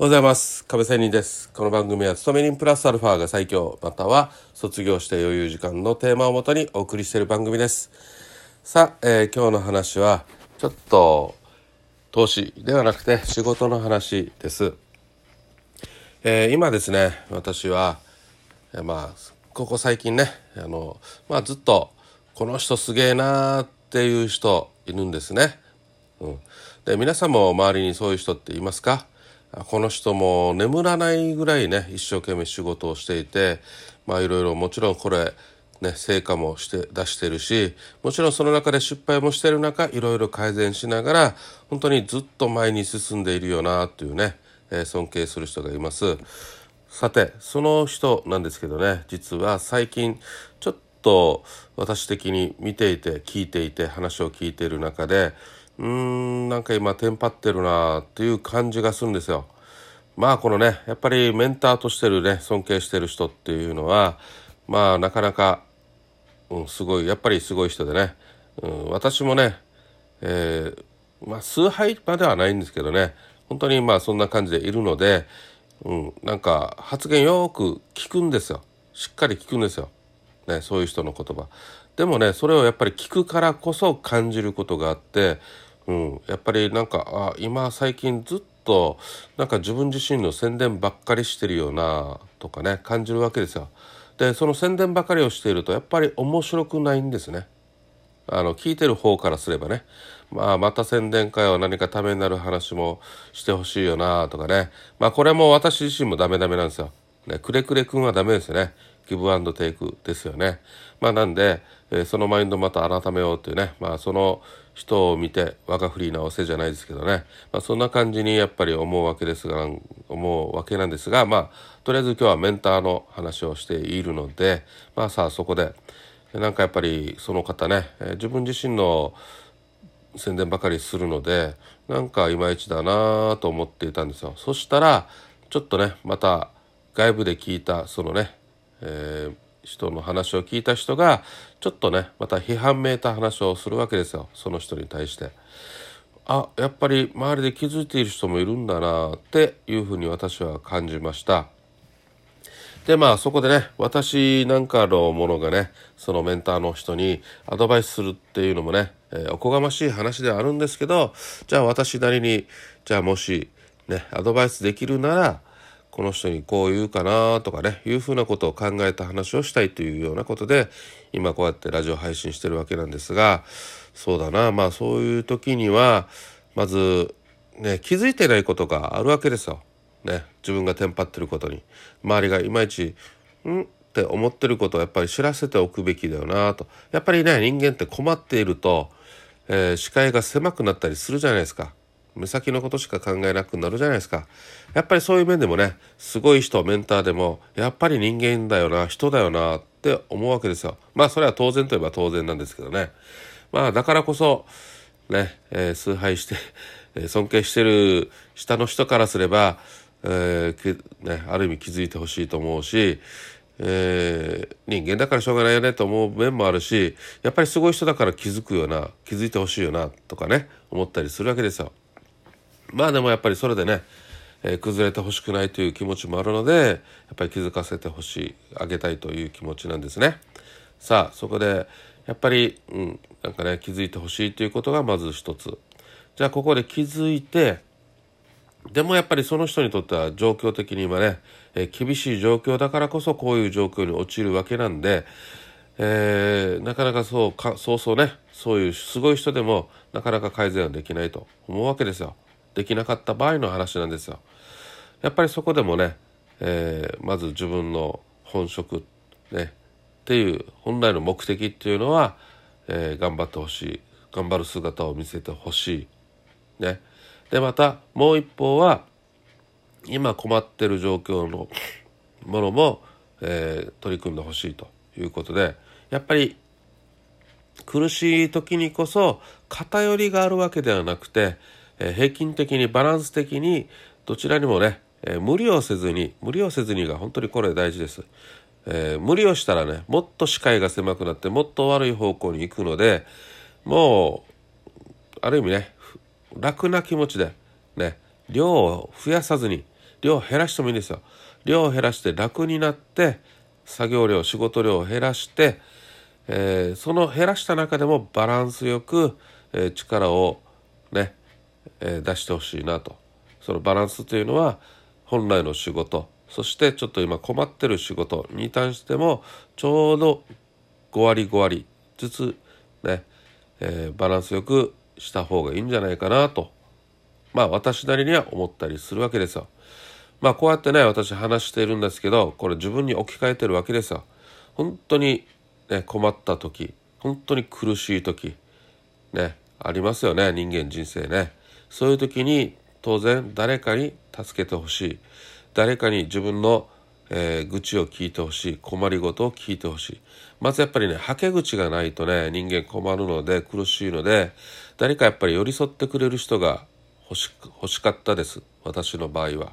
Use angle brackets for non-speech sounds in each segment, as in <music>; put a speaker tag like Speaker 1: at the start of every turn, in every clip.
Speaker 1: おはようございます。亀仙人です。この番組は、勤め人プラスアルファが最強、または卒業して余裕時間のテーマをもとにお送りしている番組です。さあ、えー今日の話は、ちょっと、投資ではなくて仕事の話です。えー今ですね、私は、えーまあ、ここ最近ね、あの、まあずっと、この人すげえなーっていう人いるんですね。うん、で皆さんも周りにそういう人っていますか？この人も眠らないぐらいね一生懸命仕事をしていてまあいろいろもちろんこれね成果もして出してるしもちろんその中で失敗もしてる中いろいろ改善しながら本当にずっと前に進んでいるよなっていうね、えー尊敬する人がいます。さてその人なんですけどね実は最近ちょっと私的に見ていて聞いていて話を聞いている中でうーんなんか今テンパってるなっていう感じがするんですよ。まあこのねやっぱりメンターとしてるね尊敬してる人っていうのはまあなかなか、うん、すごいやっぱりすごい人でね、うん、私もね、えーまあ崇拝まではないんですけどね。本当にまあそんな感じでいるので、うん、なんか発言よく聞くんですよ。しっかり聞くんですよ、ね、そういう人の言葉。でもねそれをやっぱり聞くからこそ感じることがあって、うん、やっぱりなんかあ今最近ずっとなんか自分自身の宣伝ばっかりしてるよなとかね感じるわけですよ。でその宣伝ばかりをしているとやっぱり面白くないんですね。あの聞いてる方からすればね、まあ、また宣伝会は何かためになる話もしてほしいよなとかね。まあこれも私自身もダメダメなんですよ。ね、くれくれくんはダメですよね。ギブアンドテイクですよね。まあなんで、えーそのマインドまた改めようっていうね。まあその人を見て我が振り直せじゃないですけどね、まあ、そんな感じにやっぱり思うわけですが思うわけなんですがまあとりあえず今日はメンターの話をしているのでまあさあそこでなんかやっぱりその方ね、えー自分自身の宣伝ばかりするのでなんかいまいちだなと思っていたんですよ。そしたらちょっとねまた外部で聞いたそのね、えー人の話を聞いた人がちょっとねまた批判めいた話をするわけですよその人に対して。あやっぱり周りで気づいている人もいるんだなっていうふうに私は感じました。でまあそこでね私なんかのものがねそのメンターの人にアドバイスするっていうのもね、えーおこがましい話ではあるんですけどじゃあ私なりにじゃあもしねアドバイスできるならこの人にこう言うかなとかねいうふうなことを考えた話をしたいというようなことで今こうやってラジオ配信してるわけなんですがそうだなまあそういう時にはまずね気づいてないことがあるわけですよ。ね、自分がテンパってることに周りがいまいち「ん?」って思ってることをやっぱり知らせておくべきだよなとやっぱりね人間って困っていると、えー視界が狭くなったりするじゃないですか目先のことしか考えなくなるじゃないですか。やっぱりそういう面でもねすごい人メンターでもやっぱり人間だよな人だよなって思うわけですよ。まあそれは当然といえば当然なんですけどね。まあだからこそね、えー崇拝して、えー尊敬してる下の人からすれば、えーね、ある意味気づいてほしいと思うし、えー人間だからしょうがないよねと思う面もあるしやっぱりすごい人だから気づくような気づいてほしいよなとかね思ったりするわけですよ。まあでもやっぱりそれでね、えー崩れてほしくないという気持ちもあるのでやっぱり気づかせてほしいあげたいという気持ちなんですね。さあそこでやっぱり、うん、なんかね気づいてほしいということがまず一つ。じゃあここで気づいてでもやっぱりその人にとっては状況的に今ね、えー厳しい状況だからこそこういう状況に陥るわけなんで、えーなかなかそうかそうそうねそういうすごい人でもなかなか改善はできないと思うわけですよ。できなかった場合の話なんですよ。やっぱりそこでもね、えーまず自分の本職ねっていう本来の目的っていうのは、えー頑張ってほしい頑張る姿を見せてほしい。ね、でまたもう一方は今困ってる状況の <coughs> ものも、えー取り組んでほしいということでやっぱり苦しい時にこそ偏りがあるわけではなくて、え平均的にバランス的にどちらにもね、え無理をせずに無理をせずにが本当にこれ大事です。えー無理をしたらねもっと視界が狭くなってもっと悪い方向に行くのでもうある意味ね楽な気持ちでね量を増やさずに量を減らしてもいいんですよ量を減らして楽になって作業量仕事量を減らして、えー、その減らした中でもバランスよく、えー、力をね、え、出してほしいなとそのバランスというのは本来の仕事そしてちょっと今困ってる仕事に対してもちょうど5割5割ずつね、えー、バランスよくした方がいいんじゃないかなとまあ私なりには思ったりするわけですよ。まあこうやってね私話しているんですけどこれ自分に置き換えてるわけですよ。本当に、ね、困った時本当に苦しい時ねありますよね人間人生ね。そういう時に当然誰かに助けてほしい。誰かに自分の、えー、愚痴を聞いてほしい。困りごとを聞いてほしい。まずやっぱりねはけ口がないとね人間困るので苦しいので誰かやっぱり寄り添ってくれる人が欲し欲しかったです。私の場合は。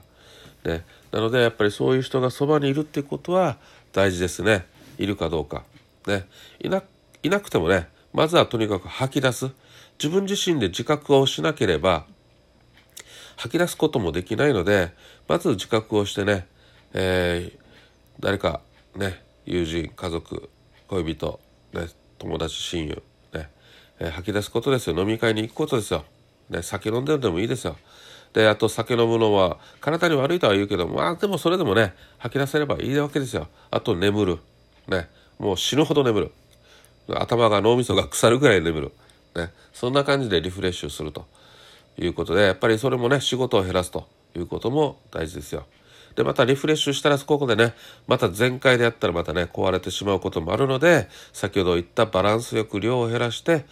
Speaker 1: ね、なのでやっぱりそういう人がそばにいるってことは大事ですね。いるかどうか。ね、いないなくてもねまずはとにかく吐き出す。自分自身で自覚をしなければ吐き出すこともできないのでまず自覚をしてね、えー、誰かね友人家族恋人、ね、友達親友、ねえー、吐き出すことですよ。飲み会に行くことですよ、ね、酒飲んでるでもいいですよ。であと酒飲むのは体に悪いとは言うけどまあでもそれでもね吐き出せればいいわけですよ。あと眠る。ねもう死ぬほど眠る。頭が脳みそが腐るぐらい眠る、ね、そんな感じでリフレッシュすると。いうことでやっぱりそれもね仕事を減らすと。いうことも大事ですよ。でまたリフレッシュしたらここでねまた全開でやったらまたね壊れてしまうこともあるので先ほど言ったバランスよく量を減らして、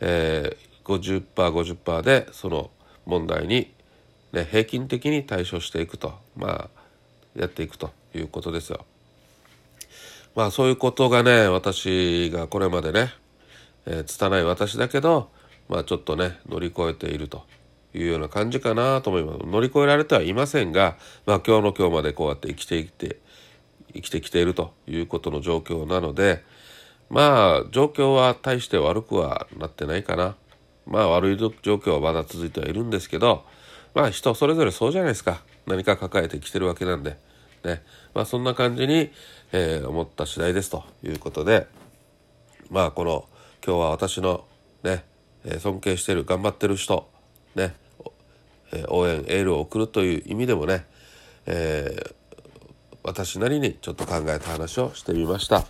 Speaker 1: えー、50%50% でその問題に、ね、平均的に対処していくと。まあやっていくと。いうことですよ。まあそういうことがね私がこれまでね、えー、拙い私だけどまあちょっとね乗り越えているというような感じかなと思います。乗り越えられてはいませんが、まあ、今日の今日までこうやって生きていて生きてきているということの状況なのでまあ状況は大して悪くはなってないかな。まあ悪い状況はまだ続いてはいるんですけどまあ人それぞれそうじゃないですか。何か抱えてきてるわけなんで。ね。まあそんな感じに、えー、思った次第ですということでまあこの今日は私のね、え尊敬してる頑張ってる人ねえ応援エールを送るという意味でもね、えー、私なりにちょっと考えた話をしてみました。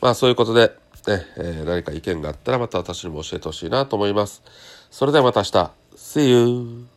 Speaker 1: まあそういうことで、ねえー、何か意見があったらまた私にも教えてほしいなと思います。それではまた明日。See you!